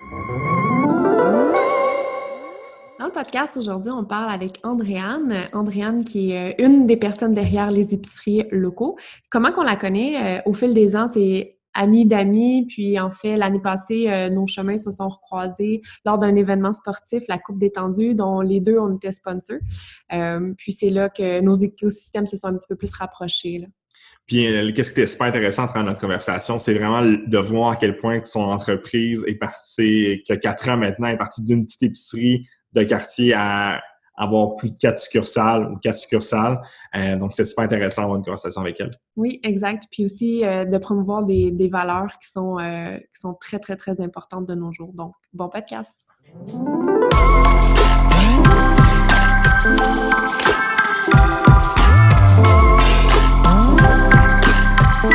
Dans le podcast aujourd'hui, on parle avec Andréane. Andréane qui est euh, une des personnes derrière les épiceries locaux. Comment qu'on la connaît? Euh, au fil des ans, c'est amis d'amis. Puis en fait, l'année passée, euh, nos chemins se sont recroisés lors d'un événement sportif, la Coupe détendue, dont les deux, on était sponsors. puis c'est là que nos écosystèmes se sont un petit peu plus rapprochés. Puis, qu'est-ce qui était super intéressant dans notre conversation, c'est vraiment de voir à quel point son entreprise est partie, que quatre ans maintenant, est partie d'une petite épicerie de quartier à avoir plus de quatre succursales ou quatre succursales. Euh, donc, c'est super intéressant d'avoir une conversation avec elle. Oui, exact. Puis aussi euh, de promouvoir des, valeurs qui sont, euh, qui sont très, très, très importantes de nos jours. Donc, bon podcast. Salut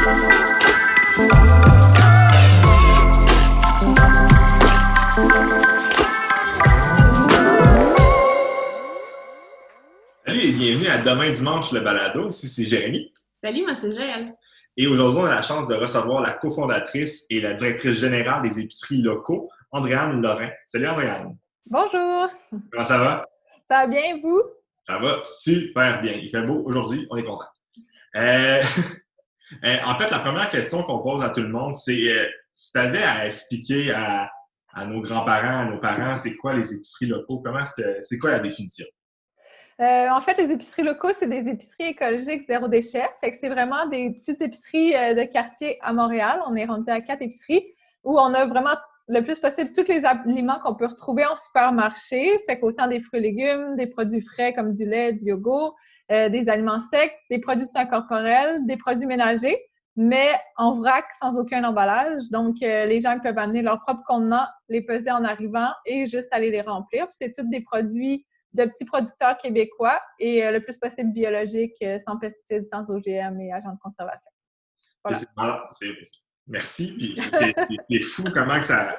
et bienvenue à Demain Dimanche le balado. Ici, c'est Jérémy. Salut, moi, c'est Jaël. Et aujourd'hui, on a la chance de recevoir la cofondatrice et la directrice générale des épiceries locaux, Andréane Lorrain. Salut, Andréane. Bonjour. Comment ça va? Ça va bien, vous? Ça va super bien. Il fait beau aujourd'hui, on est content. Euh, euh, en fait, la première question qu'on pose à tout le monde, c'est euh, si tu avais à expliquer à, nos grands-parents, à nos parents, c'est quoi les épiceries locaux? Comment c'est quoi la définition? Euh, en fait, les épiceries locaux, c'est des épiceries écologiques zéro déchet. C'est vraiment des petites épiceries euh, de quartier à Montréal. On est rendu à quatre épiceries où on a vraiment le plus possible tous les aliments qu'on peut retrouver en supermarché. Fait qu'autant des fruits et légumes, des produits frais comme du lait, du yogourt, euh, des aliments secs, des produits de soins corporels, des produits ménagers, mais en vrac sans aucun emballage. Donc, les gens peuvent amener leurs propres contenants, les peser en arrivant et juste aller les remplir. c'est tous des produits de petits producteurs québécois et euh, le plus possible biologique, euh, sans pesticides, sans OGM et agents de conservation. Merci. c'est fou comment que ça.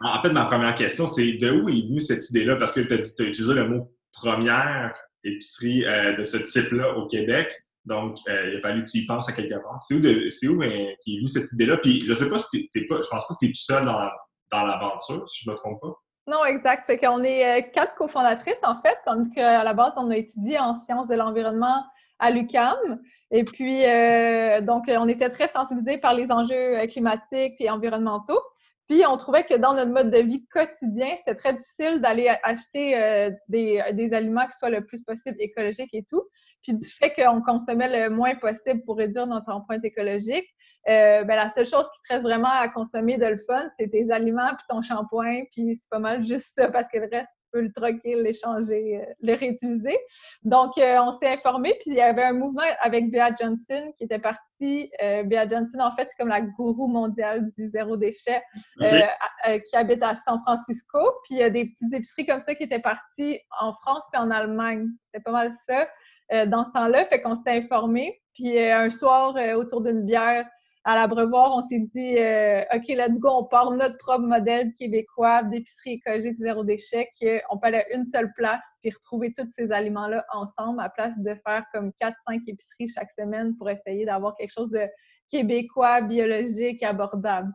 En fait, ma première question, c'est de où est venue cette idée-là? Parce que tu as, utilisé le mot première épicerie euh, de ce type-là au Québec. Donc, il a fallu que tu y penses à quelque part. C'est où, de, où est venue cette idée-là? Puis, je sais pas si t'es pas, je pense pas que tu es tout seul dans, dans l'aventure, si je me trompe pas. Non, exact. Fait qu'on est euh, quatre cofondatrices, en fait, tandis qu'à la base, on a étudié en sciences de l'environnement à l'UCAM. Et puis, euh, donc, on était très sensibilisés par les enjeux euh, climatiques et environnementaux. Puis, on trouvait que dans notre mode de vie quotidien, c'était très difficile d'aller acheter des, des, aliments qui soient le plus possible écologiques et tout. Puis, du fait qu'on consommait le moins possible pour réduire notre empreinte écologique, euh, ben, la seule chose qui te reste vraiment à consommer de le fun, c'est tes aliments puis ton shampoing, puis c'est pas mal juste ça parce que le reste, peux le troquer, l'échanger, euh, le réutiliser. Donc, euh, on s'est informé, puis il y avait un mouvement avec Bea Johnson qui était parti. Bea Johnson, en fait, c'est comme la gourou mondiale du zéro déchet qui habite à San Francisco. Puis il y a des petites épiceries comme ça qui étaient parties en France puis en Allemagne. C'était pas mal ça. dans ce temps-là, fait qu'on s'était informé. Puis un soir, autour d'une bière, à l'abreuvoir, on s'est dit, euh, OK, let's go, on part notre propre modèle québécois d'épicerie écologique zéro déchet, qu'on peut aller à une seule place puis retrouver tous ces aliments-là ensemble à place de faire comme 4-5 épiceries chaque semaine pour essayer d'avoir quelque chose de québécois, biologique, abordable.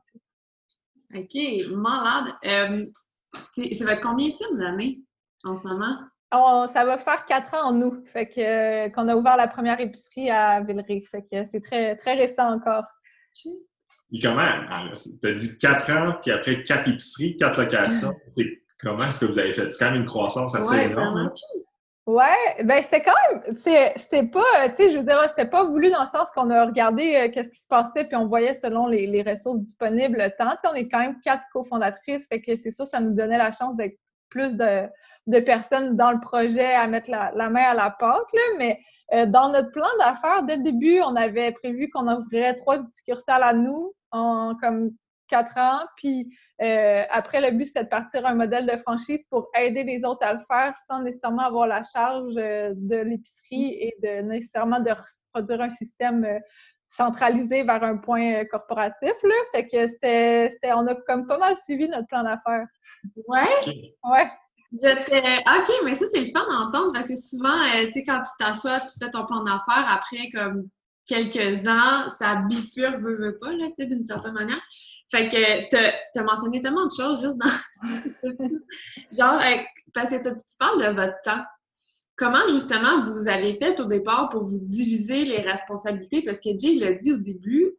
OK, malade. Euh, ça va être combien de d'années en ce moment? ça va faire quatre ans en nous, fait que qu'on a ouvert la première épicerie à Villeray. Fait que c'est très, très récent encore. Et comment? Ah, tu as dit quatre ans, puis après quatre épiceries, quatre locations. C'est comment est-ce que vous avez fait? C'est quand même une croissance assez énorme. Hein? Ouais, ben c'était quand même, c'était pas, tu sais, je veux dire, c'était pas voulu dans le sens qu'on a regardé euh, qu'est-ce qui se passait, puis on voyait selon les, les ressources disponibles le temps. on est quand même quatre cofondatrices, fait que c'est sûr, ça nous donnait la chance d'être plus de, de personnes dans le projet à mettre la, main à la pâte, là, mais euh, dans notre plan d'affaires, dès le début, on avait prévu qu'on ouvrirait trois succursales à nous en comme quatre ans. Puis euh, après, le but, c'était de partir un modèle de franchise pour aider les autres à le faire sans nécessairement avoir la charge euh, de l'épicerie et de nécessairement de produire un système centralisé vers un point corporatif. Là. Fait que c'était, on a comme pas mal suivi notre plan d'affaires. Ouais? Ouais. OK, mais ça, c'est le fun d'entendre parce que souvent, euh, tu sais, quand tu t'assois, tu fais ton plan d'affaires, après, comme quelques ans, ça bifurque, veut, veut pas, là, tu sais, d'une certaine manière. Fait que tu as mentionné tellement de choses juste dans... Genre, euh, parce que tu parles de votre temps. Comment, justement, vous avez fait au départ pour vous diviser les responsabilités? Parce que Jay l'a dit au début,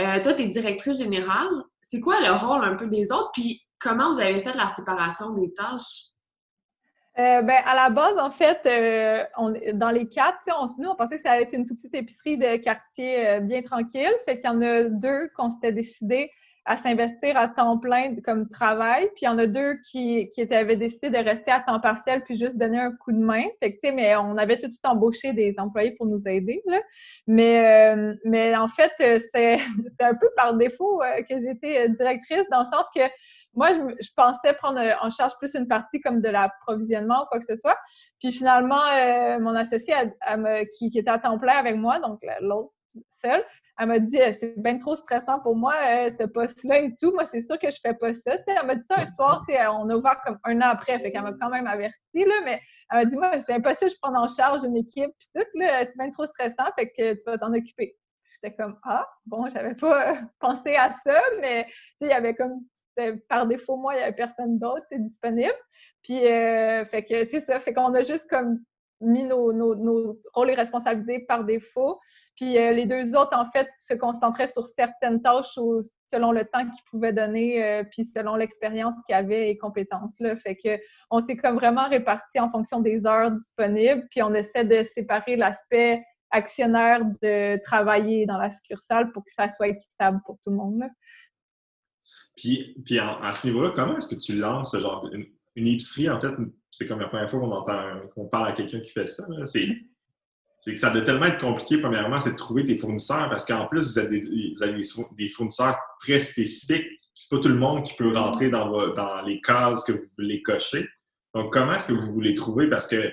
euh, toi, tu es directrice générale. C'est quoi le rôle un peu des autres? Puis comment vous avez fait la séparation des tâches? Euh, ben, à la base, en fait, euh, on, dans les quatre, on, nous, on pensait que ça allait être une toute petite épicerie de quartier euh, bien tranquille. Fait qu'il y en a deux qu'on s'était décidé à s'investir à temps plein comme travail. Puis il y en a deux qui, qui avaient décidé de rester à temps partiel puis juste donner un coup de main. Fait que, mais on avait tout de suite embauché des employés pour nous aider. Là. Mais, mais en fait, c'est un peu par défaut que j'étais directrice dans le sens que moi, je, pensais prendre euh, en charge plus une partie comme de l'approvisionnement ou quoi que ce soit. Puis finalement, euh, mon associé qui, était à temps plein avec moi, donc l'autre seule, elle m'a dit euh, c'est bien trop stressant pour moi ce poste-là et tout. Moi, c'est sûr que je fais pas ça. elle m'a dit ça un soir, on a ouvert comme un an après, fait qu'elle m'a quand même averti, là, mais elle m'a dit moi, c'est impossible, je prends en charge une équipe puis tout, c'est bien trop stressant, fait que tu vas t'en occuper. J'étais comme Ah, bon, j'avais pas pensé à ça, mais il y avait comme par défaut, moi, il n'y avait personne d'autre disponible. Puis, euh, c'est ça. Fait qu'on a juste comme mis nos, nos, rôles et responsabilités par défaut. Puis euh, les deux autres, en fait, se concentraient sur certaines tâches selon le temps qu'ils pouvaient donner, euh, puis selon l'expérience qu'ils avaient et compétences. Là. Fait que on s'est comme vraiment réparti en fonction des heures disponibles, puis on essaie de séparer l'aspect actionnaire de travailler dans la succursale pour que ça soit équitable pour tout le monde. Puis, puis à ce niveau-là, comment est-ce que tu lances ce genre une, une épicerie, en fait, c'est comme la première fois qu'on entend qu'on parle à quelqu'un qui fait ça. C'est que ça doit tellement être compliqué, premièrement, c'est de trouver tes fournisseurs parce qu'en plus, vous avez, des, vous avez des, fournisseurs très spécifiques. C'est pas tout le monde qui peut rentrer dans, dans les cases que vous voulez cocher. Donc, comment est-ce que vous voulez trouver? Parce que,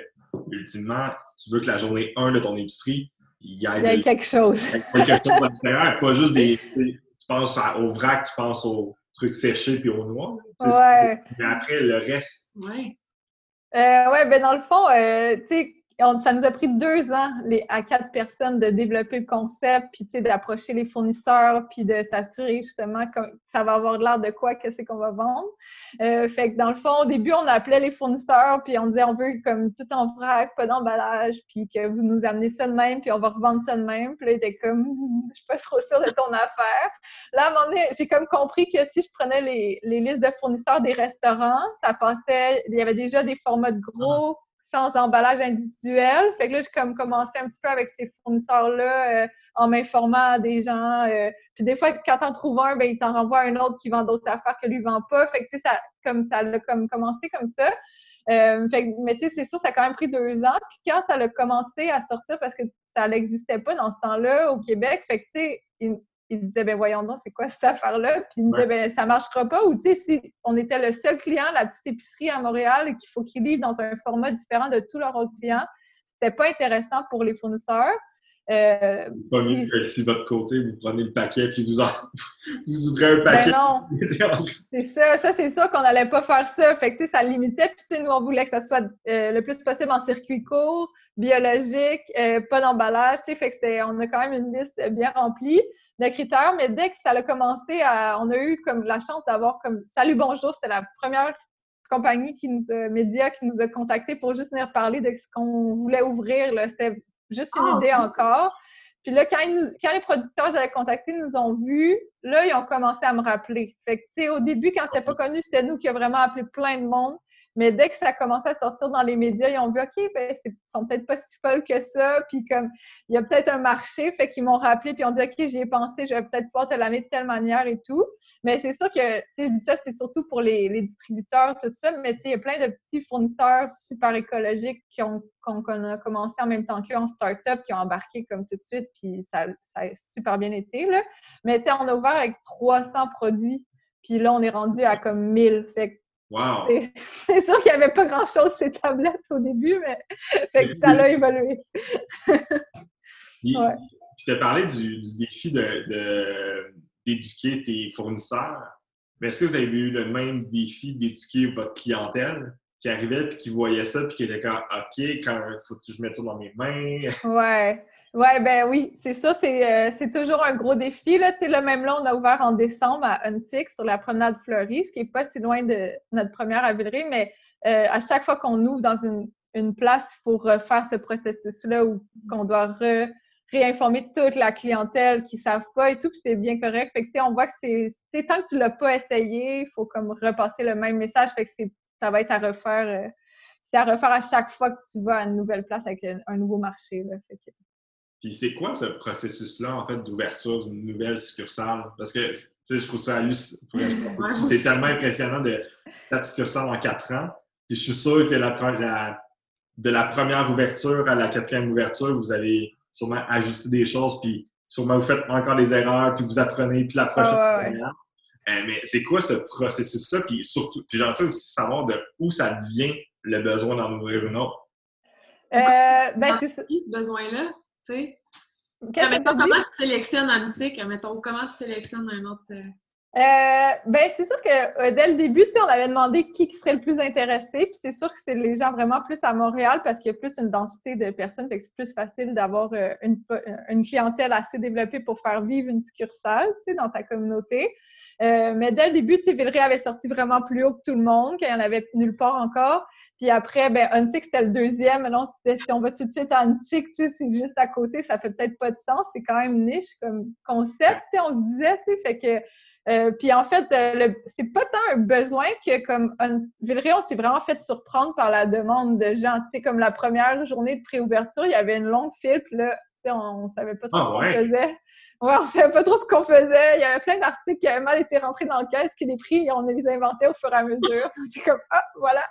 ultimement, tu veux que la journée 1 de ton épicerie, il y ait, quelque chose. quelque chose à l'intérieur, pas juste des. Tu penses au vrac, tu penses au, trucs séchés puis au noir. Ouais. Mais après, le reste. Ouais. Euh, ouais, ben dans le fond, euh, tu sais, ça nous a pris deux ans les, à quatre personnes de développer le concept, puis d'approcher les fournisseurs, puis de s'assurer justement que ça va avoir l'air de quoi, que c'est qu'on va vendre. Euh, fait que dans le fond, au début, on appelait les fournisseurs, puis on disait on veut comme tout en vrac, pas d'emballage, puis que vous nous amenez ça de même, puis on va revendre ça de même. Puis là, il était comme je suis pas trop sûre de ton affaire. Là, à un moment donné, j'ai comme compris que si je prenais les, les listes de fournisseurs des restaurants, ça passait, il y avait déjà des formats de gros sans emballage individuel. Fait que là, j'ai comme commencé un petit peu avec ces fournisseurs-là euh, en m'informant des gens. Euh, puis des fois, quand t'en trouves un, ben, il t'en renvoie un autre qui vend d'autres affaires que lui vend pas. Fait que, tu sais, ça, comme ça a comme commencé comme ça. Euh, fait que, mais tu sais, c'est sûr, ça a quand même pris deux ans. Puis quand ça a commencé à sortir, parce que ça n'existait pas dans ce temps-là au Québec, fait que, tu sais, il disait, ben voyons donc, c'est quoi cette affaire-là? Puis il me disait, ben ça marchera pas. Ou tu sais, si on était le seul client, la petite épicerie à Montréal, et qu'il faut qu'ils livrent dans un format différent de tous leurs autres clients, c'était pas intéressant pour les fournisseurs. Euh, que si votre côté, vous prenez le paquet puis vous, vous ouvrez un ben paquet. Ben non. c'est ça, ça c'est sûr qu'on n'allait pas faire ça. Fait que ça limitait. Puis nous, on voulait que ça soit euh, le plus possible en circuit court, biologique, euh, pas d'emballage. Fait que on a quand même une liste bien remplie de critères, mais dès que ça a commencé à, on a eu comme la chance d'avoir comme Salut Bonjour, c'était la première compagnie qui nous a, média qui nous a contactés pour juste venir parler de ce qu'on voulait ouvrir. C'était juste une ah, idée encore. Puis là, quand, quand les producteurs j'avais contactés nous ont vus, là, ils ont commencé à me rappeler. Fait que, tu sais, au début, quand c'était pas connu, c'était nous qui avons vraiment appelé plein de monde. Mais dès que ça a commencé à sortir dans les médias, ils ont vu, OK, ben, ils sont peut-être pas si folles que ça, puis comme, il y a peut-être un marché, fait qu'ils m'ont rappelé, puis ils ont dit, OK, j'y ai pensé, je vais peut-être pouvoir te l'amener de telle manière et tout. Mais c'est sûr que, tu sais, je dis ça, c'est surtout pour les, distributeurs, tout ça, mais tu sais, il y a plein de petits fournisseurs super écologiques qui ont, qu'on a commencé en même temps qu'eux en start-up, qui ont embarqué comme tout de suite, puis ça, ça a super bien été, là. Mais tu sais, on a ouvert avec 300 produits, puis là, on est rendu à comme 1000. Fait Wow! C'est sûr qu'il n'y avait pas grand-chose sur ces tablettes au début, mais fait que ça a évolué. Ouais. Tu t'as parlé du, défi d'éduquer de, tes fournisseurs. Mais est-ce que vous avez eu le même défi d'éduquer votre clientèle qui arrivait puis qui voyait ça puis qui était comme OK, quand faut que je mette ça dans mes mains? Ouais. Oui, ben oui, c'est ça, c'est, c'est toujours un gros défi. Là. Tu sais, même là, on a ouvert en décembre à Untic sur la promenade fleurie, ce qui n'est pas si loin de notre première à mais à chaque fois qu'on ouvre dans une, une place, il faut refaire ce processus-là où qu'on doit réinformer toute la clientèle qui ne savent pas et tout, puis c'est bien correct. Fait que, on voit que c'est, tant que tu ne l'as pas essayé, il faut comme repasser le même message. Fait que ça va être à refaire. Euh, c'est à refaire à chaque fois que tu vas à une nouvelle place avec un, nouveau marché. Là. Puis c'est quoi ce processus-là, en fait, d'ouverture d'une nouvelle succursale? Parce que, tu sais, je trouve ça C'est tellement impressionnant de quatre succursales en quatre ans. Puis je suis sûr que la, de la première ouverture à la quatrième ouverture, vous allez sûrement ajuster des choses, puis sûrement vous faites encore des erreurs, puis vous apprenez, puis la prochaine ah, euh, mais c'est quoi ce processus-là? Puis surtout, puis j'aimerais aussi savoir de où ça devient le besoin d'en ouvrir une autre? Euh, ben, c'est ce besoin-là, tu sais. comment tu sélectionnes un musique? Mettons, comment tu sélectionnes un autre. Euh, euh, ben, c'est sûr que euh, dès le début, on avait demandé qui serait le plus intéressé. Puis c'est sûr que c'est les gens vraiment plus à Montréal parce qu'il y a plus une densité de personnes. Fait que c'est plus facile d'avoir euh, une, une, clientèle assez développée pour faire vivre une succursale dans ta communauté. Mais dès le début, Villeray avait sorti vraiment plus haut que tout le monde, qu'il n'y en avait nulle part encore. Puis après, ben, Untic, c'était le deuxième. Mais non, si on va tout de suite à Untic, c'est juste à côté, ça fait peut-être pas de sens. C'est quand même niche comme concept, on se disait, fait que euh, puis en fait, euh, c'est pas tant un besoin que comme un, Villeray, on s'est vraiment fait surprendre par la demande de gens. Tu sais, comme la première journée de préouverture, il y avait une longue file, puis là, on, on savait pas trop ah, ce qu'on faisait. Ouais, on savait pas trop ce qu'on faisait. Il y avait plein d'articles qui avaient mal été rentrés dans le caisse, qui les prix, on les inventait au fur et à mesure. c'est comme, ah, voilà.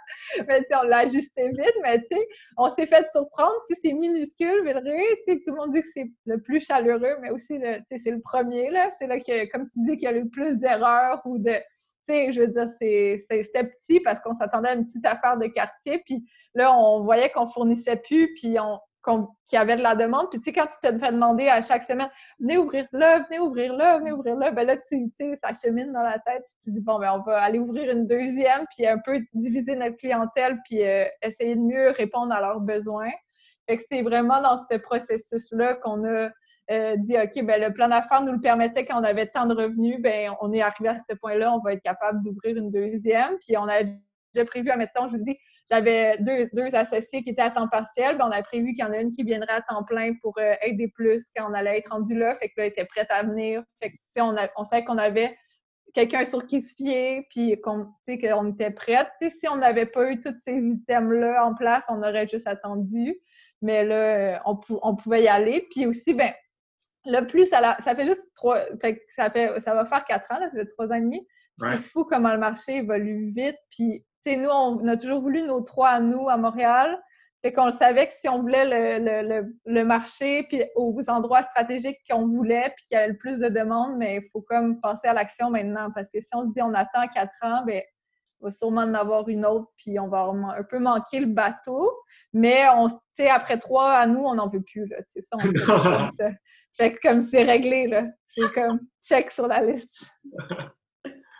Mais tu sais, on l'a ajusté vite, mais tu sais, on s'est fait surprendre. Tu sais, c'est minuscule, Villeray. Tu sais, tout le monde dit que c'est le plus chaleureux, mais aussi, tu sais, c'est le premier, là. C'est là que, comme tu dis, qu'il y a le plus d'erreurs ou de, tu sais, je veux dire, c'était petit parce qu'on s'attendait à une petite affaire de quartier. Puis là, on voyait qu'on fournissait plus, puis on, qu'il y avait de la demande. Puis, tu sais, quand tu te fais demander à chaque semaine, venez ouvrir là, venez ouvrir là, venez ouvrir là, ben là, tu sais, ça chemine dans la tête. tu te dis, bon, ben, on va aller ouvrir une deuxième, puis un peu diviser notre clientèle, puis euh, essayer de mieux répondre à leurs besoins. Fait que c'est vraiment dans ce processus-là qu'on a euh, dit, OK, ben, le plan d'affaires nous le permettait quand on avait tant de revenus, ben, on est arrivé à ce point-là, on va être capable d'ouvrir une deuxième. Puis, on a déjà prévu, admettons, je vous dis, j'avais deux, deux, associés qui étaient à temps partiel. Ben, on a prévu qu'il y en a une qui viendrait à temps plein pour euh, aider plus quand on allait être rendu là. Fait que là, elle était prête à venir. Fait que, on, on savait qu'on avait quelqu'un sur qui se fier, puis qu'on qu'on était prête. si on n'avait pas eu tous ces items-là en place, on aurait juste attendu. Mais là, on, on pouvait y aller. Puis aussi, ben, le plus, ça, ça fait juste trois, fait ça, fait, ça va faire quatre ans, là, ça fait trois ans et demi. C'est fou comment le marché évolue vite. Puis nous, on a toujours voulu nos trois à nous à Montréal. Fait qu'on le savait que si on voulait le, marché, puis aux endroits stratégiques qu'on voulait, puis qu'il y avait le plus de demandes, mais il faut comme passer à l'action maintenant. Parce que si on se dit on attend quatre ans, ben on va sûrement en avoir une autre, puis on va un peu manquer le bateau. Mais on, après trois à nous, on n'en veut plus. Là, ça, on ça. Fait que comme c'est réglé, là. C'est comme check sur la liste.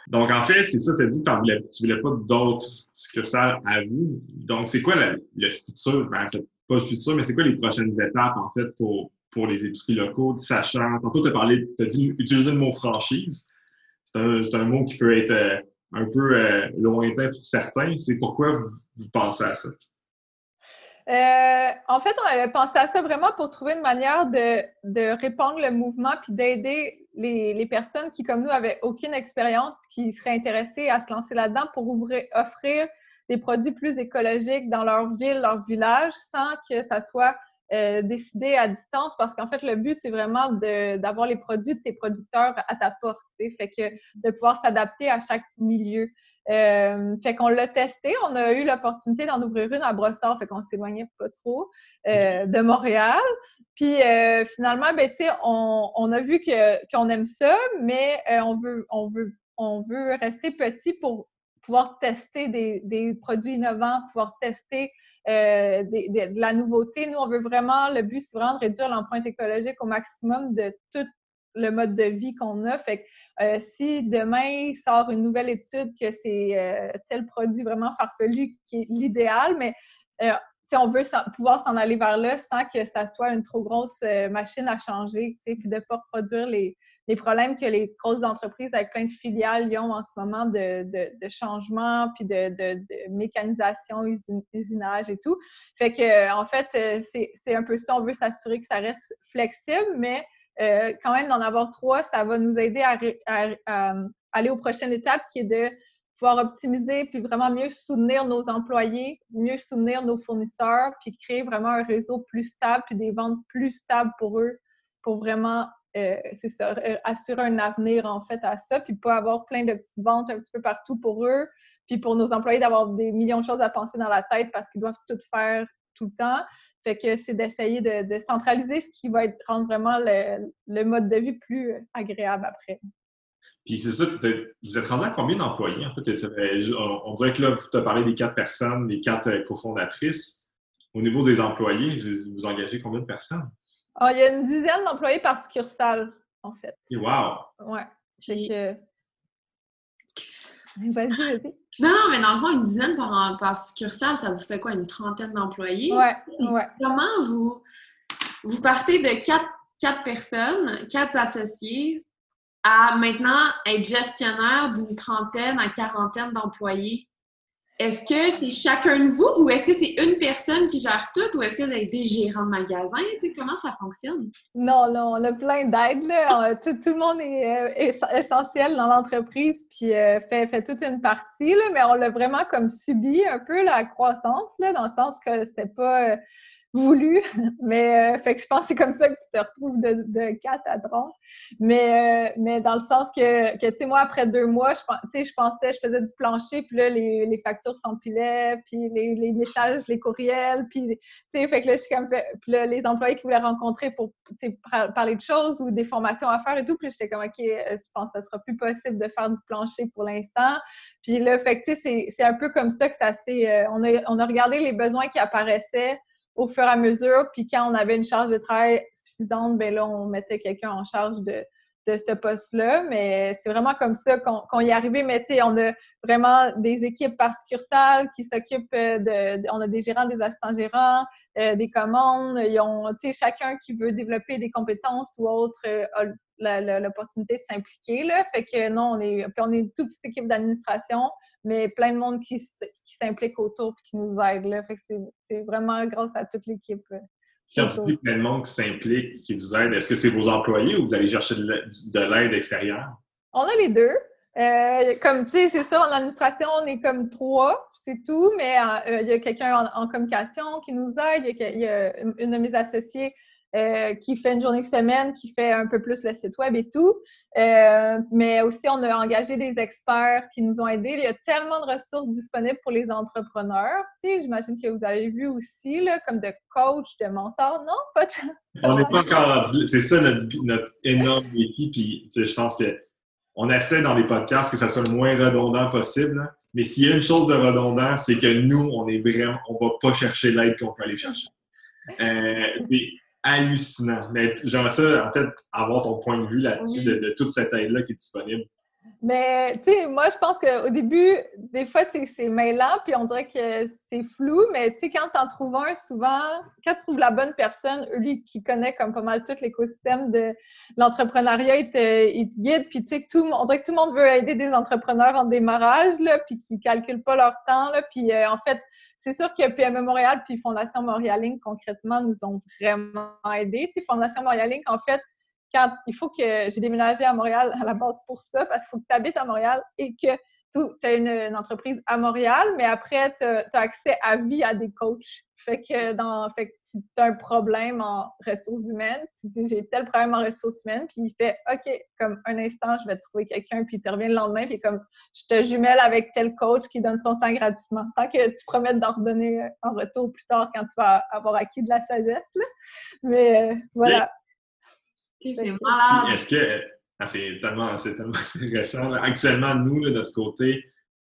Donc, en fait, c'est ça, tu as dit que tu voulais pas d'autres succursales à vous. Donc, c'est quoi le, futur? Ben, pas le futur, mais c'est quoi les prochaines étapes, en fait, pour, pour les épiceries locaux, sachant, tantôt, tu as parlé, tu as dit utiliser le mot franchise. C'est un, mot qui peut être euh, un peu euh, lointain pour certains. C'est pourquoi vous, vous pensez à ça? Euh, en fait, on avait pensé à ça vraiment pour trouver une manière de, de répandre le mouvement puis d'aider les, personnes qui, comme nous, avaient aucune expérience qui seraient intéressées à se lancer là-dedans pour offrir des produits plus écologiques dans leur ville, leur village, sans que ça soit euh, décidé à distance parce qu'en fait, le but, c'est vraiment d'avoir les produits de tes producteurs à ta porte. Fait que de pouvoir s'adapter à chaque milieu. Euh, fait qu'on l'a testé. On a eu l'opportunité d'en ouvrir une à Brossard, fait qu'on s'éloignait pas trop euh, de Montréal. Puis euh, finalement, ben, on, on a vu qu'on aime ça, mais on, veut, on, veut, on veut rester petit pour pouvoir tester des, des produits innovants, pouvoir tester de la nouveauté. Nous, on veut vraiment, le but, c'est vraiment de réduire l'empreinte écologique au maximum de tout le mode de vie qu'on a. Fait que euh, si demain il sort une nouvelle étude que c'est euh, tel produit vraiment farfelu qui est l'idéal, mais euh, on veut pouvoir s'en aller vers là sans que ça soit une trop grosse machine à changer, puis de ne pas produire les, problèmes que les grosses entreprises avec plein de filiales ont en ce moment de, de, changement, puis de, mécanisation, usinage et tout. Fait que, en fait, c'est un peu ça. On veut s'assurer que ça reste flexible, mais euh, quand même d'en avoir trois, ça va nous aider à aller aux prochaines étapes qui est de pouvoir optimiser puis vraiment mieux soutenir nos employés, mieux soutenir nos fournisseurs, puis créer vraiment un réseau plus stable puis des ventes plus stables pour eux, pour vraiment, euh, euh, assurer un avenir en fait à ça, puis pas avoir plein de petites ventes un petit peu partout pour eux, puis pour nos employés d'avoir des millions de choses à penser dans la tête parce qu'ils doivent tout faire tout le temps. Fait que c'est d'essayer de, centraliser ce qui va être, rendre vraiment le mode de vie plus agréable après. Puis c'est ça, vous êtes rendu à combien d'employés? En fait, on dirait que là, tu as parlé des quatre personnes, des quatre euh, cofondatrices. Au niveau des employés, vous, engagez combien de personnes? Ah, il y a une dizaine d'employés par succursale, en fait. wow! Ouais. que... Vas-y, vas-y. Non, non, mais dans le fond, une dizaine par, par succursale, ça vous fait quoi? Une trentaine d'employés? Ouais, ouais. Comment vous, vous partez de quatre, quatre personnes, quatre associés, à maintenant être gestionnaire d'une trentaine à quarantaine d'employés? Est-ce que c'est chacun de vous ou est-ce que c'est une personne qui gère tout ou est-ce que vous avez des gérants de magasin? comment ça fonctionne? Non, non, on a plein d'aides. Tout, tout, le monde est, euh, essentiel dans l'entreprise puis euh, fait, fait toute une partie, là, mais on l'a vraiment comme subi un peu la croissance, là, dans le sens que c'était pas. Euh, voulu. Mais euh, fait que je pense que c'est comme ça que tu te retrouves de, de 4 à 30. Mais, euh, mais dans le sens que, que tu sais, moi, après deux mois, je, je pensais, je faisais du plancher, puis là, les, les factures s'empilaient, puis les, les, messages, les courriels, puis, tu sais, fait que là, je suis comme, puis là, les employés qui voulaient rencontrer pour, parler de choses ou des formations à faire et tout, puis j'étais comme, OK, euh, je pense que ça sera plus possible de faire du plancher pour l'instant. Puis là, fait que, tu sais, c'est un peu comme ça que ça s'est, on, a, on a regardé les besoins qui apparaissaient, au fur et à mesure. Puis quand on avait une charge de travail suffisante, ben là, on mettait quelqu'un en charge de, de ce poste-là. Mais c'est vraiment comme ça qu'on y est arrivé. Mais tu sais, on a vraiment des équipes par succursale qui s'occupent de, On a des gérants, des assistants gérants, euh, des commandes. Ils ont, tu sais, chacun qui veut développer des compétences ou autre euh, a l'opportunité de s'impliquer. Fait que non, on est, puis on est une toute petite équipe d'administration mais plein de monde qui, qui s'implique autour et qui nous aide. Là. Fait que c'est vraiment grâce à toute l'équipe. Euh, Quand tu dis plein de monde qui s'implique, qui vous aide, est-ce que c'est vos employés ou vous allez chercher de l'aide extérieure? On a les deux. Euh, comme tu sais, c'est ça, en administration, on est comme trois, c'est tout, mais euh, il y a quelqu'un en, communication qui nous aide, il y a, une de mes associées euh, qui fait une journée de semaine, qui fait un peu plus le site web et tout. Euh, mais aussi, on a engagé des experts qui nous ont aidés. Il y a tellement de ressources disponibles pour les entrepreneurs. J'imagine que vous avez vu aussi, là, comme de coach, de mentor. Non, pas On n'est pas encore C'est ça notre, énorme défi. Puis, je pense que on essaie dans les podcasts que ça soit le moins redondant possible. Mais s'il y a une chose de redondant, c'est que nous, on est vraiment, on va pas chercher l'aide qu'on peut aller chercher. Euh, hallucinant. Mais j'aimerais ça, en fait, avoir ton point de vue là-dessus, de, toute cette aide-là qui est disponible. Mais, tu sais, moi, je pense qu'au début, des fois, c'est mêlant, puis on dirait que c'est flou, mais tu sais, quand tu en trouves un, souvent, quand tu trouves la bonne personne, lui qui connaît comme pas mal tout l'écosystème de l'entrepreneuriat, il, te, guide, puis tu sais, on dirait que tout le monde veut aider des entrepreneurs en démarrage, là, puis qui calculent pas leur temps, là, puis euh, en fait, c'est sûr que PME Montréal puis Fondation Montréal concrètement nous ont vraiment aidés. Fondation Montréal en fait, quand il faut que j'ai déménagé à Montréal à la base pour ça, parce qu'il faut que tu habites à Montréal et que tu as une, entreprise à Montréal, mais après, tu as, accès à vie à des coachs. Fait que, dans, fait que tu as un problème en ressources humaines. Tu dis, j'ai tel problème en ressources humaines, puis il fait, OK, comme un instant, je vais te trouver quelqu'un, puis tu reviens le lendemain, puis comme, je te jumelle avec tel coach qui donne son temps gratuitement. Tant que tu promets d'en redonner euh, en retour plus tard quand tu vas avoir acquis de la sagesse. Là. Mais euh, voilà. C'est malade. Est-ce que ah, c'est tellement, tellement intéressant. Actuellement, nous, de notre côté,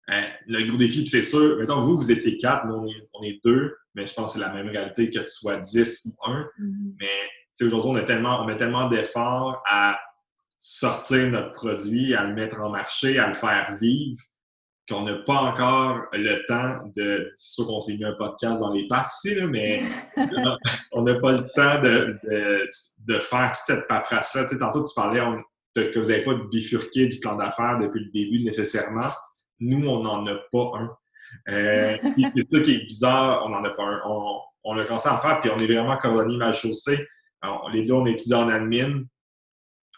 euh, le gros défi, c'est sûr, mettons, vous, vous étiez quatre, nous, on est, deux, mais je pense que c'est la même réalité que tu sois dix ou un. Mm-hmm. Mais aujourd'hui, on, a tellement, on met tellement d'efforts à sortir notre produit, à le mettre en marché, à le faire vivre, puis on n'a pas encore le temps de. C'est sûr qu'on s'est mis un podcast dans les parcs aussi, là, mais on n'a pas le temps de, de, faire toute cette paperasse-là. Tu sais, tantôt, tu parlais que vous n'avez pas bifurqué du plan d'affaires depuis le début nécessairement. Nous, on n'en a pas un. Euh, c'est ça qui est bizarre, on n'en a pas un. On, on, a commencé à en faire, puis on est vraiment colonie mal chaussée. les deux, on est étudiants en admin.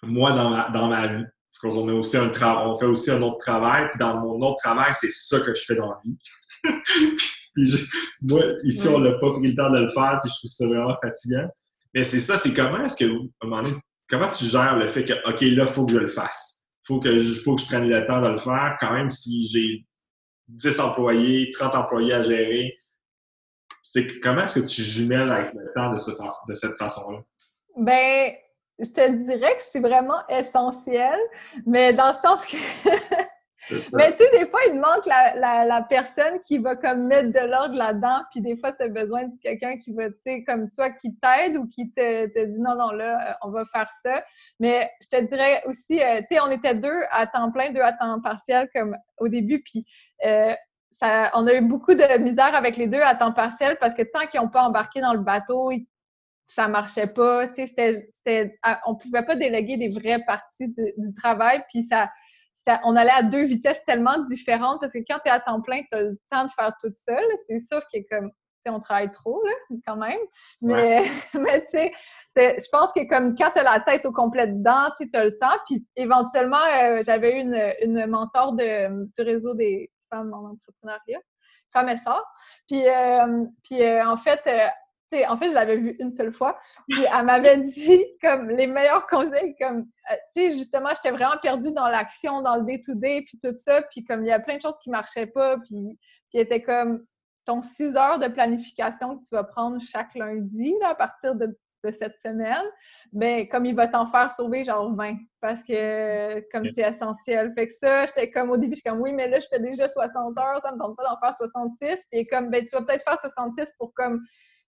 Moi, dans ma, dans ma vie, on, a aussi un on fait aussi un autre travail. Puis dans mon autre travail, c'est ça que je fais dans la vie. puis moi, ici, on n'a pas pris le temps de le faire, puis je trouve ça vraiment fatigant. Mais c'est ça, c'est comment est-ce que, à un moment donné, comment tu gères le fait que, OK, là, il faut que je le fasse? Il faut que, je, faut que je prenne le temps de le faire, quand même si j'ai 10 employés, 30 employés à gérer. C'est comment est-ce que tu jumelles avec le temps de, de cette façon-là? Ben, je te dirais que c'est vraiment essentiel, mais dans le sens que. mais tu sais, des fois, il manque la, la, personne qui va comme mettre de l'ordre là-dedans, puis des fois, tu as besoin de quelqu'un qui va, tu sais, comme soit qui t'aide ou qui te, te, dit non, non, là, euh, on va faire ça. Mais je te dirais aussi, euh, tu sais, on était deux à temps plein, deux à temps partiel comme au début, puis. Euh, ça, on a eu beaucoup de misère avec les deux à temps partiel parce que tant qu'ils n'ont pas embarqué dans le bateau, ils ça marchait pas. Tu sais, c'était, ah, on pouvait pas déléguer des vraies parties du travail, puis ça, on allait à deux vitesses tellement différentes parce que quand tu es à temps plein, tu as le temps de faire tout seul. C'est sûr que comme on travaille trop, là, quand même. Mais, mais tu sais, je pense que comme quand tu as la tête au complet dedans, tu as le temps. Puis éventuellement, euh, j'avais eu une, une mentor de, du réseau des femmes en entrepreneuriat, Femme et Puis, euh, puis euh, en fait, en fait, je l'avais vue une seule fois. Puis elle m'avait dit comme les meilleurs conseils, comme, euh, tu sais, justement, j'étais vraiment perdue dans l'action, dans le day-to-day, puis tout ça. Puis comme il y a plein de choses qui marchaient pas, puis qui était comme ton 6 heures de planification que tu vas prendre chaque lundi, là, à partir de, cette semaine, ben comme il va t'en faire sauver genre 20 parce que comme c'est essentiel. Fait que ça, j'étais comme au début, je suis comme oui, mais là, je fais déjà 60 heures, ça me tente pas d'en faire 66. Puis comme ben tu vas peut-être faire 66 pour comme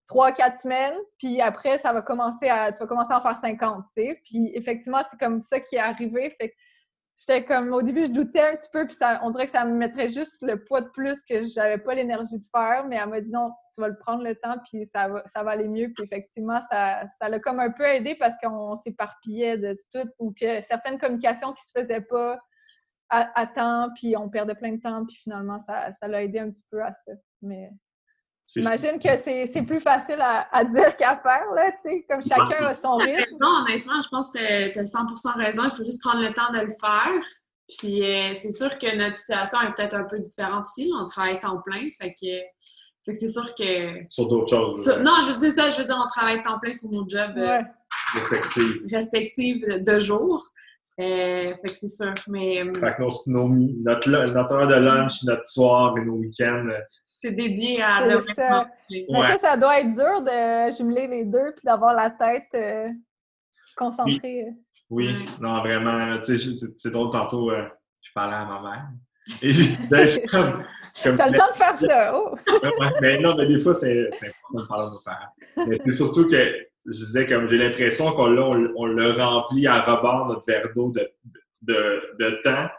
trois, quatre semaines, puis après, ça va commencer à, tu vas commencer à en faire 50, tu sais. Puis effectivement, c'est comme ça qui est arrivé. Fait que j'étais comme, au début, je doutais un petit peu, puis ça, on dirait que ça me mettrait juste le poids de plus que j'avais pas l'énergie de faire, mais elle m'a dit non, tu vas le prendre le temps, puis ça va, ça va aller mieux. Puis effectivement, ça, ça l'a comme un peu aidé parce qu'on s'éparpillait de tout, ou que certaines communications qui se faisaient pas à, temps, puis on perdait plein de temps, puis finalement, ça, ça l'a aidé un petit peu à ça. Mais J'imagine que c'est plus facile à, dire qu'à faire, là, tu sais, comme chacun a son rythme. Non, honnêtement, je pense que tu as 100% raison. Il faut juste prendre le temps de le faire. Puis euh, c'est sûr que notre situation est peut-être un peu différente aussi. On travaille temps plein, fait que, fait que c'est sûr que... Sur d'autres choses. non, je veux dire ça, je veux dire, on travaille temps plein sur nos jobs euh, respectifs. respectifs de jour. Euh, fait que c'est sûr, mais... Fait que nos, notre, notre heure de lunch, notre soir et nos week-ends c'est dédié à le ça. Mais ça, ça doit être dur de jumeler les deux puis d'avoir la tête euh, concentrée. Oui, non, vraiment. Tu sais, c'est drôle, tantôt, euh, je parlais à ma mère. Et je comme. T'as le temps de faire ça, oh! mais non, mais des fois, c'est important de parler à nos parents. Mais c'est surtout que je disais, comme j'ai l'impression qu'on on, on le remplit à rebord notre verre d'eau de, de, de, temps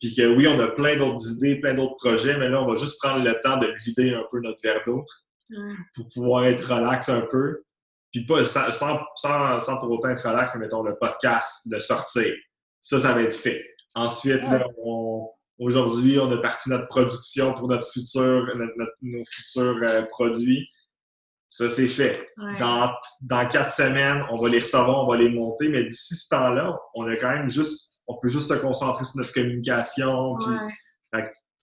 puis que oui, on a plein d'autres idées, plein d'autres projets, mais là, on va juste prendre le temps de vider un peu notre verre d'eau pour pouvoir être relax un peu. Puis pas sans, sans, sans, pour autant être relax, mais mettons le podcast, de sortir. Ça, ça va être fait. Ensuite, aujourd'hui, on a parti notre production pour notre futur, nos futurs euh, produits. Ça, c'est fait. Dans, dans quatre semaines, on va les recevoir, on va les monter, mais d'ici ce temps-là, on a quand même juste on peut juste se concentrer sur notre communication.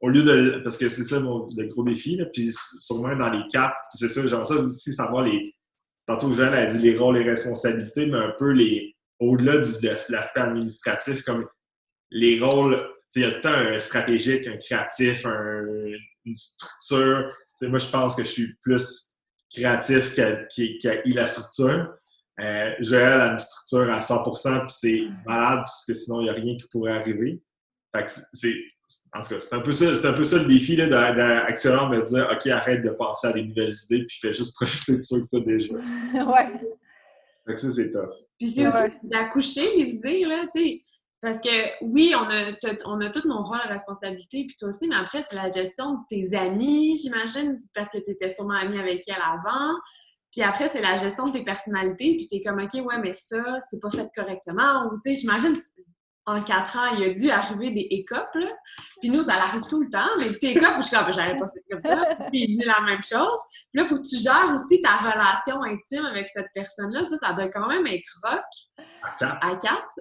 au lieu de. Parce que c'est ça le gros défi, là, puis sûrement dans les quatre, c'est ça, j'aimerais ça aussi savoir les. Tantôt, Jeanne a dit les rôles et responsabilités, mais un peu les. Au-delà de l'aspect administratif, comme les rôles, il y a tant un stratégique, un créatif, une structure. moi, je pense que je suis plus créatif qui a eu la structure. Euh, Joël a une structure à 100%, puis c'est malade, parce que sinon, il n'y a rien qui pourrait arriver. Fait que c'est, en tout cas, c'est un peu ça, c'est un peu ça le défi, là, de, actuellement, de dire, OK, arrête de penser à des nouvelles idées, puis fais juste profiter de ça que tu as déjà. ouais. Fait que ça, c'est tough. Puis c'est aussi d'accoucher les idées, là, tu sais. Parce que oui, on a, on a tous nos rôles et responsabilités, puis toi aussi, mais après, c'est la gestion de tes amis, j'imagine, parce que tu étais sûrement amie avec elle avant. Puis après, c'est la gestion de tes personnalités, puis t'es comme, OK, ouais, mais ça, c'est pas fait correctement. Ou, tu sais, j'imagine, en quatre ans, il a dû arriver des écopes, là. Puis nous, ça arrive tout le temps, des petits écopes où je suis comme, j'avais pas fait comme ça. Puis il dit la même chose. Puis là, il faut que tu gères aussi ta relation intime avec cette personne-là. Ça, ça doit quand même être rock. À quatre.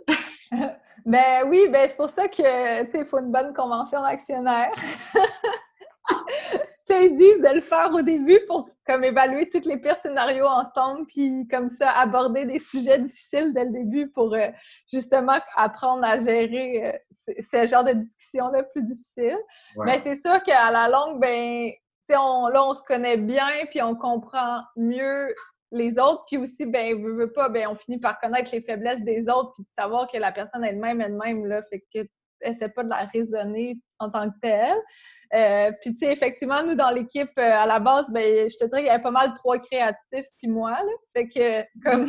ben oui, ben c'est pour ça que, tu sais, il faut une bonne convention d'actionnaire. ils disent de le faire au début pour comme évaluer tous les pires scénarios ensemble, puis comme ça aborder des sujets difficiles dès le début pour euh, justement apprendre à gérer euh, ce genre de discussion-là plus difficile. Mais c'est sûr qu'à la longue, ben, on, là, on se connaît bien, puis on comprend mieux les autres, puis aussi, ben, veut, veut pas, ben, on finit par connaître les faiblesses des autres, puis de savoir que la personne elle-même, elle-même, là, fait que essaie pas de la raisonner en tant que telle. Euh, puis, tu sais, effectivement, nous, dans l'équipe, euh, à la base, ben, je te dirais qu'il y avait pas mal trois créatifs, puis moi, là. Fait que, comme,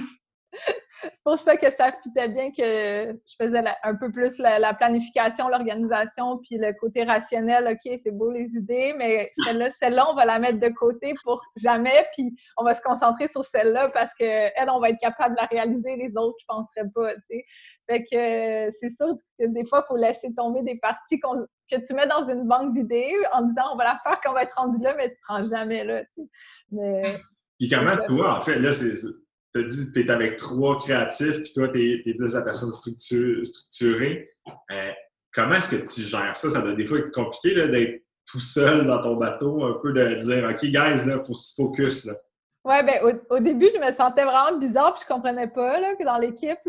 c'est pour ça que ça fitait bien que je faisais un peu plus la, planification, l'organisation, puis le côté rationnel. OK, c'est beau les idées, mais celle-là, celle-là, on va la mettre de côté pour jamais, puis on va se concentrer sur celle-là parce qu'elle, on va être capable de la réaliser, les autres, je penserais pas, tu sais. Fait que c'est sûr que des fois, il faut laisser tomber des parties que tu mets dans une banque d'idées en disant on va la faire quand on va être rendu là, mais tu ne te rends jamais là. Tu sais. Mais, Puis comment toi, en fait, là, c'est tu as dit tu es avec trois créatifs, puis toi, tu es, plus la personne structurée. Euh, comment est-ce que tu gères ça? Ça doit des fois être compliqué d'être tout seul dans ton bateau, un peu de dire OK, guys, il faut se focus. Là. Ouais, ben au, début, je me sentais vraiment bizarre, puis je comprenais pas là, que dans l'équipe,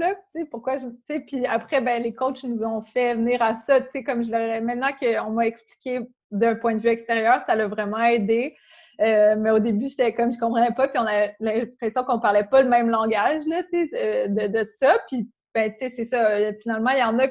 pourquoi je. Puis après, ben, les coachs nous ont fait venir à ça, comme je leur Maintenant qu'on m'a expliqué d'un point de vue extérieur, ça l'a vraiment aidé. Euh, mais au début, c'était comme je comprenais pas, puis on a l'impression qu'on parlait pas le même langage là, de, de, de ça. Puis, ben, tu sais, c'est ça. Euh, finalement, il y en a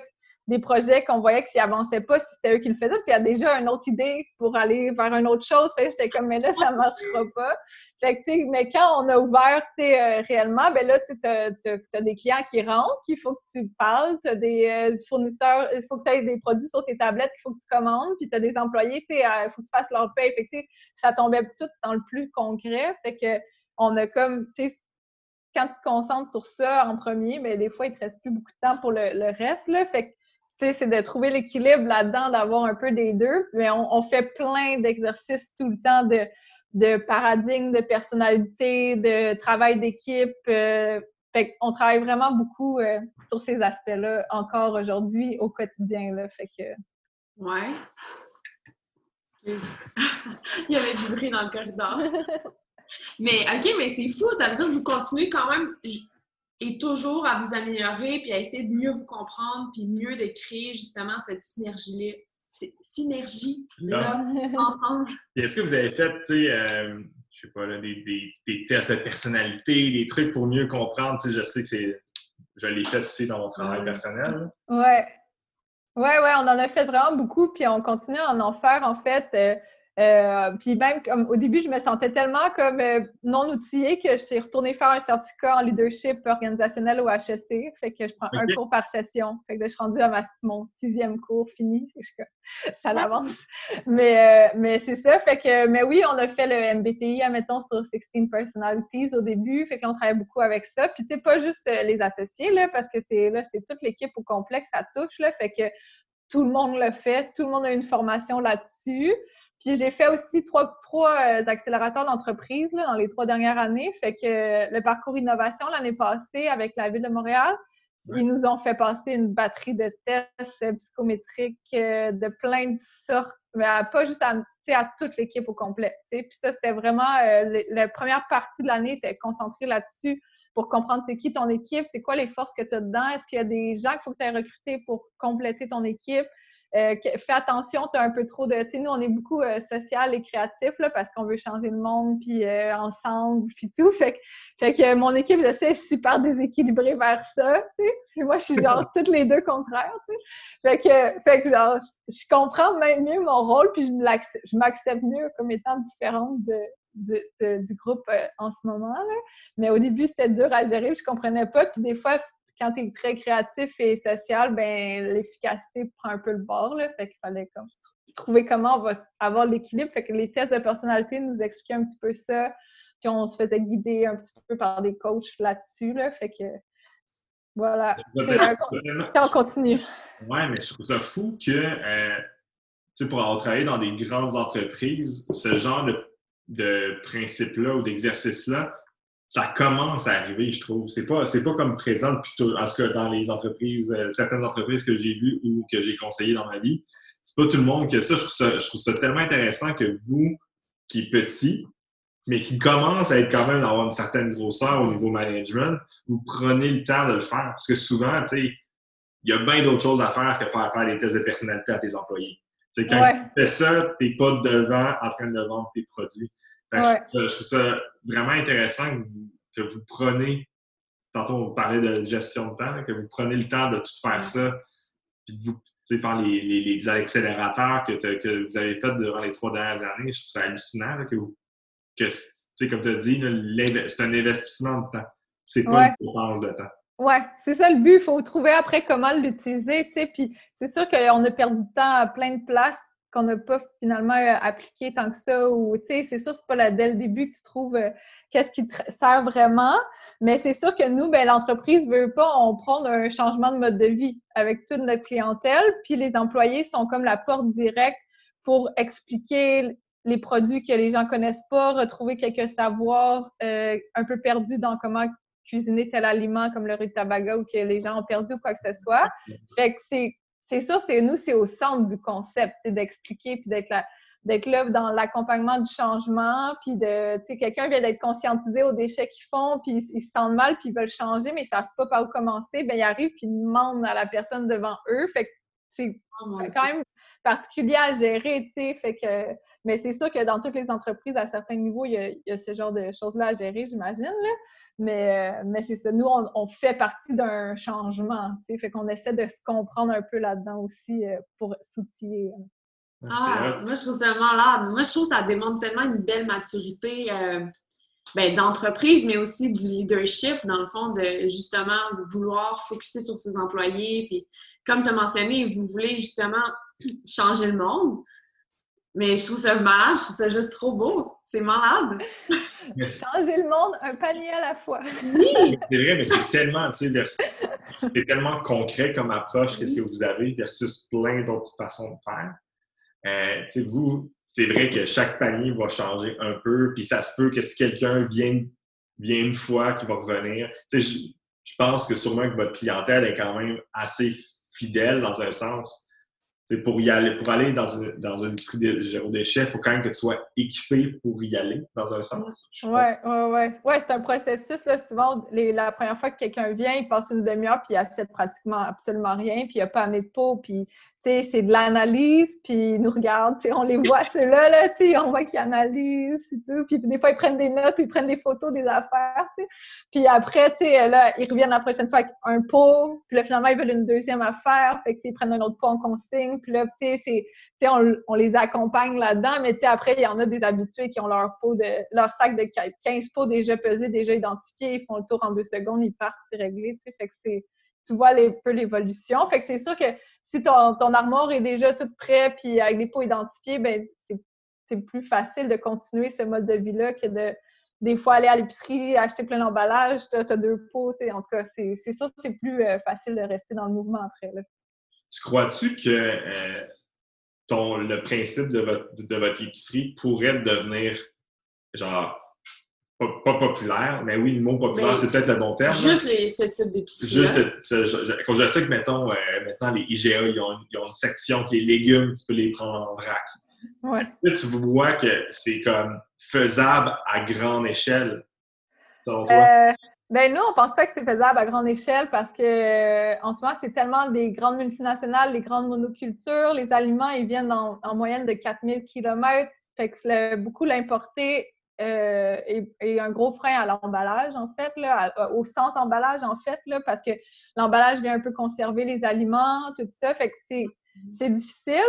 des projets qu'on voyait que s'ils avançaient pas, si c'était eux qui le faisaient, qu'il y a déjà une autre idée pour aller vers une autre chose. Fait j'étais comme, mais là, ça marchera pas. Fait que, tu mais quand on a ouvert, tu euh, réellement, ben là, tu as, des clients qui rentrent, il faut que tu parles, tu as des euh, fournisseurs, il faut que tu aies des produits sur tes tablettes il faut que tu commandes, puis tu as des employés, tu il faut que tu fasses leur paie. Fait que, ça tombait tout dans le plus concret. Fait que, on a comme, tu sais, quand tu te concentres sur ça en premier, mais ben, des fois, il te reste plus beaucoup de temps pour le, le reste, là. Fait que, c'est de trouver l'équilibre là-dedans, d'avoir un peu des deux. Mais on, fait plein d'exercices tout le temps de, de paradigme, de personnalité, de travail d'équipe. Euh, fait on travaille vraiment beaucoup euh, sur ces aspects-là encore aujourd'hui au quotidien. Là, fait que... Ouais. Il y avait du bruit dans le corridor. mais OK, mais c'est fou, ça veut dire que vous continuez quand même et toujours à vous améliorer, puis à essayer de mieux vous comprendre, puis mieux de créer justement cette synergie-là synergie-là ensemble. Est-ce que vous avez fait, tu sais, euh, je sais pas, des, des, des, tests de personnalité, des trucs pour mieux comprendre? Tu sais, je sais que c'est. Je l'ai fait aussi dans mon travail personnel. Ouais. Ouais, ouais, on en a fait vraiment beaucoup, puis on continue à en faire, en fait. Euh, euh, puis même, comme au début, je me sentais tellement comme euh, non outillée que je suis retournée faire un certificat en leadership organisationnel au HSC. Fait que je prends un cours par session. Fait que je suis rendue à mon sixième cours fini. ça l'avance. Mais, euh, mais c'est ça. Fait que, mais oui, on a fait le MBTI, admettons, sur 16 Personalities au début. Fait qu'on travaille beaucoup avec ça. Puis, tu sais, pas juste les associés, là, parce que c'est là, c'est toute l'équipe au complexe, ça touche, là. Fait que tout le monde le fait. Tout le monde a une formation là-dessus. Puis j'ai fait aussi trois, trois euh, accélérateurs d'entreprise dans les trois dernières années. Fait que le parcours innovation l'année passée avec la Ville de Montréal, ils nous ont fait passer une batterie de tests psychométriques euh, de plein de sortes, mais pas juste à, à toute l'équipe au complet. Puis ça, c'était vraiment euh, la première partie de l'année était concentrée là-dessus pour comprendre c'est qui ton équipe, c'est quoi les forces que tu as dedans, est-ce qu'il y a des gens qu'il faut que tu aies recrutés pour compléter ton équipe, euh, fais attention, tu as un peu trop de. Tu sais, nous, on est beaucoup euh, social et créatif là, parce qu'on veut changer le monde, puis euh, ensemble, puis tout. Fait que, fait que mon équipe, je sais, est super déséquilibrée vers ça. Tu sais. Puis moi, je suis genre toutes les deux contraires. Tu sais. Fait que, fait que genre, je comprends même mieux mon rôle, puis je m'accepte mieux comme étant différente de, du, du groupe en ce moment. Là. Mais au début, c'était dur à gérer, je comprenais pas. Puis des fois, quand tu es très créatif et social, ben l'efficacité prend un peu le bord. Là, fait qu'il fallait comme trouver comment on va avoir l'équilibre. Fait que les tests de personnalité nous expliquaient un petit peu ça. Puis on se faisait guider un petit peu par des coachs là-dessus. Là, fait que voilà. on continue. Oui, mais je trouve ça fou que euh, pour avoir travaillé dans des grandes entreprises, ce genre de, de principe-là ou d'exercice-là, ça commence à arriver, je trouve. C'est pas, c'est pas comme présent en tout cas dans les entreprises, euh, certaines entreprises que j'ai vues ou que j'ai conseillées dans ma vie. C'est pas tout le monde qui a ça. Je trouve ça, je trouve ça tellement intéressant que vous, qui êtes petit, mais qui commence à être quand même d'avoir une certaine grosseur au niveau management, vous prenez le temps de le faire. Parce que souvent, tu sais, il y a bien d'autres choses à faire que faire faire des tests de personnalité à tes employés. C'est quand tu fais ça, tu n'es pas devant en train de vendre tes produits. Je, trouve ça vraiment intéressant que vous, que vous prenez, tantôt on parlait de gestion de temps, que vous prenez le temps de tout faire ça, puis de vous faire les, les, les accélérateurs que, que, vous avez fait durant les trois dernières années. Je trouve ça hallucinant que vous que, comme tu as dit, c'est un investissement de temps. C'est pas une dépense de temps. Oui, c'est ça le but. Il faut trouver après comment l'utiliser, tu sais. Puis c'est sûr qu'on a perdu du temps à plein de places qu'on n'a pas finalement euh, appliqué tant que ça. Ou, tu sais, c'est sûr, c'est pas là, dès le début que tu trouves euh, qu'est-ce qui te sert vraiment. Mais c'est sûr que nous, ben, l'entreprise veut pas, on prend un changement de mode de vie avec toute notre clientèle. Puis les employés sont comme la porte directe pour expliquer les produits que les gens connaissent pas, retrouver quelques savoirs euh, un peu perdus dans comment cuisiner tel aliment comme le rutabaga ou que les gens ont perdu ou quoi que ce soit. Fait que c'est c'est ça, c'est nous, c'est au centre du concept, d'expliquer puis d'être là, d'être là dans l'accompagnement du changement, puis de, tu sais, quelqu'un vient d'être conscientisé aux déchets qu'ils font, puis ils, se sentent mal, puis ils veulent changer, mais ils savent pas par où commencer, ben ils arrivent puis ils demandent à la personne devant eux. Fait que c'est oh quand même particulier à gérer, tu sais. Fait que, mais c'est sûr que dans toutes les entreprises, à certains niveaux, il y a, ce genre de choses-là à gérer, j'imagine. Mais, euh, mais c'est ça. Nous, on, fait partie d'un changement, tu sais. Fait qu'on essaie de se comprendre un peu là-dedans aussi euh, pour s'outiller. Ah, moi, je trouve ça malade. Moi, je trouve que ça démontre tellement une belle maturité euh, ben, d'entreprise, mais aussi du leadership, dans le fond, de justement vouloir focuser sur ses employés. Puis, comme tu as mentionné, vous voulez justement changer le monde. Mais je trouve ça malade, je trouve ça juste trop beau. C'est malade. Changer le monde, un panier à la fois. Oui, c'est vrai, mais c'est tellement, c'est tellement concret comme approche que ce que vous avez versus plein d'autres façons de faire. Euh, vous, c'est vrai que chaque panier va changer un peu, puis ça se peut que si quelqu'un vient, vient une fois, qu'il va revenir. Je, je pense que sûrement que votre clientèle est quand même assez fidèle dans un sens pour y aller, pour aller dans une, dans une de zéro déchet, il faut quand même que tu sois équipé pour y aller, dans un sens. Oui, oui, oui. Ouais, c'est un processus. Là, souvent, la première fois que quelqu'un vient, il passe une demi-heure, puis il achète pratiquement absolument rien, puis il n'a pas amené de pot, puis c'est de l'analyse, puis ils nous regardent, on les voit, ceux-là, là, on voit qu'ils analysent et tout. Puis des fois, ils prennent des notes ou ils prennent des photos des affaires. Puis après, là, ils reviennent la prochaine fois avec un pot, puis là, finalement, ils veulent une deuxième affaire, fait que, ils prennent un autre pot en consigne, puis là, on, on les accompagne là-dedans, mais après, il y en a des habitués qui ont leur pot de leur sac de 15 pots déjà pesés, déjà identifiés, ils font le tour en deux secondes, ils partent, c'est réglé, fait que c'est tu vois un peu l'évolution. Fait que c'est sûr que si ton, ton, armoire est déjà toute prête puis avec des pots identifiés, ben c'est plus facile de continuer ce mode de vie-là que de des fois aller à l'épicerie, acheter plein d'emballages, tu as, deux pots. En tout cas, c'est sûr que c'est plus euh, facile de rester dans le mouvement après. Là. Tu crois-tu que euh, ton, le principe de votre, de votre épicerie pourrait devenir genre pas, populaire, mais oui, le mot populaire, c'est peut-être le bon terme. Juste ce type d'épicerie. Juste, quand je sais que, mettons, euh, maintenant, les IGA, ils ont, une section qui est légumes, tu peux les prendre en vrac. Ouais. Là, tu vois que c'est comme faisable à grande échelle, selon toi? Euh, ben nous, on pense pas que c'est faisable à grande échelle parce que euh, en ce moment, c'est tellement des grandes multinationales, les grandes monocultures, les aliments, ils viennent en, en moyenne de 4000 km. Fait que beaucoup l'importer euh, et, un gros frein à l'emballage, en fait, là, au sens emballage, en fait, là, parce que l'emballage vient un peu conserver les aliments, tout ça. Fait que c'est difficile.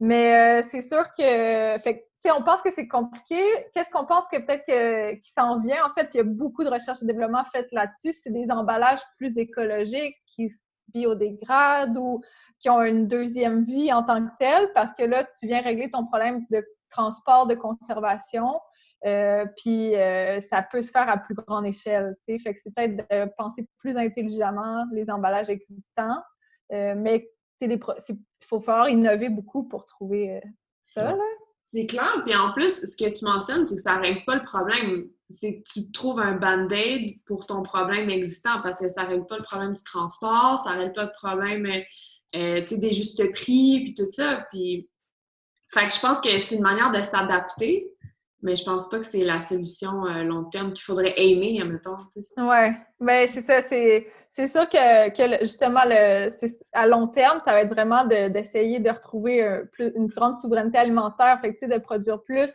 Mais c'est sûr que, fait, on pense que c'est compliqué. Qu'est-ce qu'on pense que peut-être qui s'en vient? En fait, il y a beaucoup de recherche et développement faites là-dessus. C'est des emballages plus écologiques qui biodégradent ou qui ont une deuxième vie en tant que telle, parce que là, tu viens régler ton problème de transport, de conservation. Euh, puis euh, ça peut se faire à plus grande échelle. Fait que c'est peut-être de penser plus intelligemment les emballages existants, euh, mais il faut falloir innover beaucoup pour trouver ça. C'est clair. Puis en plus, ce que tu mentionnes, c'est que ça ne règle pas le problème. C'est que tu trouves un band-aid pour ton problème existant parce que ça ne règle pas le problème du transport, ça ne règle pas le problème des justes prix, puis tout ça. Puis, fait que je pense que c'est une manière de s'adapter mais je pense pas que c'est la solution euh, long terme qu'il faudrait aimer, admettons. Oui, ben c'est ça. C'est sûr que, que justement, le, à long terme, ça va être vraiment d'essayer de, retrouver une plus grande souveraineté alimentaire, fait de produire plus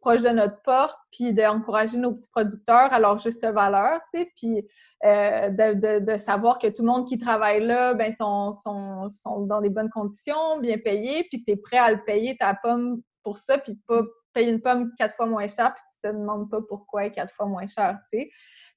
proche de notre porte, puis d'encourager nos petits producteurs à leur juste valeur, puis euh, de, de, savoir que tout le monde qui travaille là, ben, sont, sont, sont dans des bonnes conditions, bien payés, puis tu es prêt à le payer ta pomme pour ça, puis pas payer une pomme quatre fois moins cher, puis tu te demandes pas pourquoi elle est quatre fois moins cher, tu sais.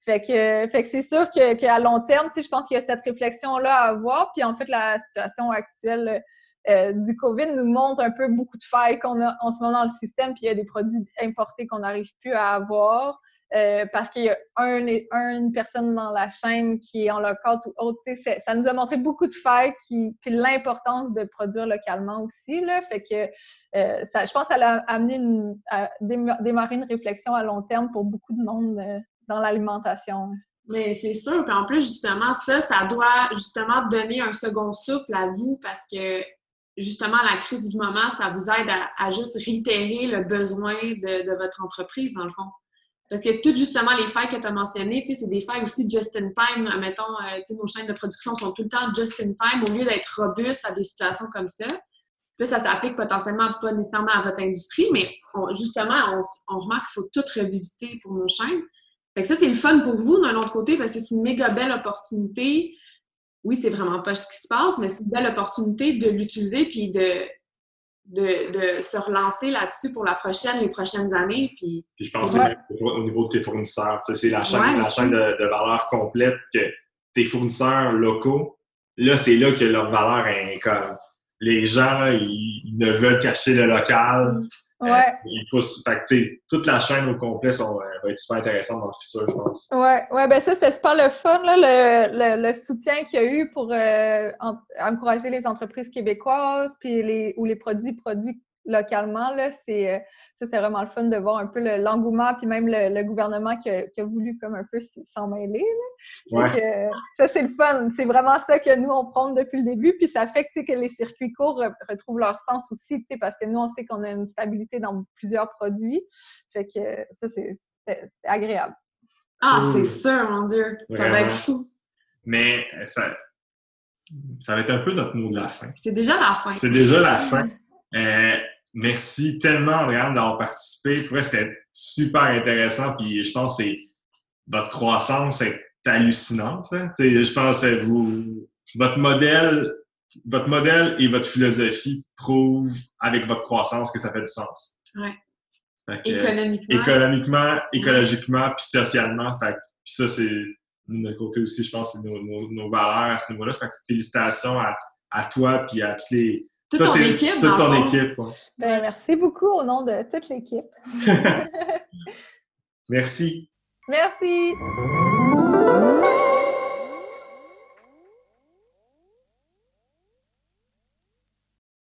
Fait que, fait que c'est sûr qu'à long terme, tu sais, je pense qu'il y a cette réflexion-là à avoir. Puis en fait, la situation actuelle euh, du COVID nous montre un peu beaucoup de failles qu'on a en ce moment dans le système. Puis il y a des produits importés qu'on n'arrive plus à avoir. Euh, parce qu'il y a un, une personne dans la chaîne qui est en local ou autre. Ça nous a montré beaucoup de failles, puis l'importance de produire localement aussi. Là, fait que euh, ça, je pense qu'elle a amené une, à démarrer une réflexion à long terme pour beaucoup de monde euh, dans l'alimentation. Mais c'est sûr. Puis en plus, justement, ça, ça doit justement donner un second souffle à vous parce que justement, la crise du moment, ça vous aide à, juste réitérer le besoin de, votre entreprise, dans le fond. Parce que toutes justement les failles que tu as mentionnées, c'est des failles aussi just in time. Mettons, euh, nos chaînes de production sont tout le temps just in time au lieu d'être robustes à des situations comme ça. Puis ça s'applique potentiellement pas nécessairement à votre industrie, mais justement, on, remarque qu'il faut tout revisiter pour nos chaînes. Fait que ça, c'est le fun pour vous d'un autre côté parce que c'est une méga belle opportunité. Oui, c'est vraiment pas ce qui se passe, mais c'est une belle opportunité de l'utiliser puis de, de, se relancer là-dessus pour la prochaine, les prochaines années. Puis, je pense que au niveau de tes fournisseurs. C'est la chaîne, la chaîne de, valeur complète que tes fournisseurs locaux, là, c'est là que leur valeur est comme les gens, ils, ne veulent cacher le local. Euh, ouais. ils poussent. Fait toute la chaîne au complet euh, va être super intéressante dans le futur, je pense. Ouais, ouais ben ça, c'est super le fun, là, le, le, soutien qu'il y a eu pour euh, encourager les entreprises québécoises, puis les, ou les produits produits localement, là, c'est ça, c'est vraiment le fun de voir un peu l'engouement, puis même le, gouvernement qui a, voulu comme un peu s'en mêler. Ouais. ça, c'est le fun. C'est vraiment ça que nous, on prend depuis le début, puis ça fait que, les circuits courts retrouvent leur sens aussi, parce que nous, on sait qu'on a une stabilité dans plusieurs produits. Fait que ça, c'est agréable. Ah, c'est sûr, mon Dieu! Ça va être fou! Mais euh, ça, ça va être un peu notre mot de la fin. C'est déjà la fin. C'est déjà la fin. Euh, Merci tellement, Andréane, d'avoir participé. Pour c'était super intéressant. Puis je pense que votre croissance est hallucinante. Je pense que vous, votre modèle, votre modèle et votre philosophie prouvent avec votre croissance que ça fait du sens. Oui. Économiquement. économiquement, écologiquement, puis socialement. puis ça, c'est de notre côté aussi, je pense, c'est nos, valeurs à ce niveau-là. félicitations à, à toi puis à toutes les toute ton équipe. Toute ton équipe. Ben, merci beaucoup au nom de toute l'équipe. merci. Merci.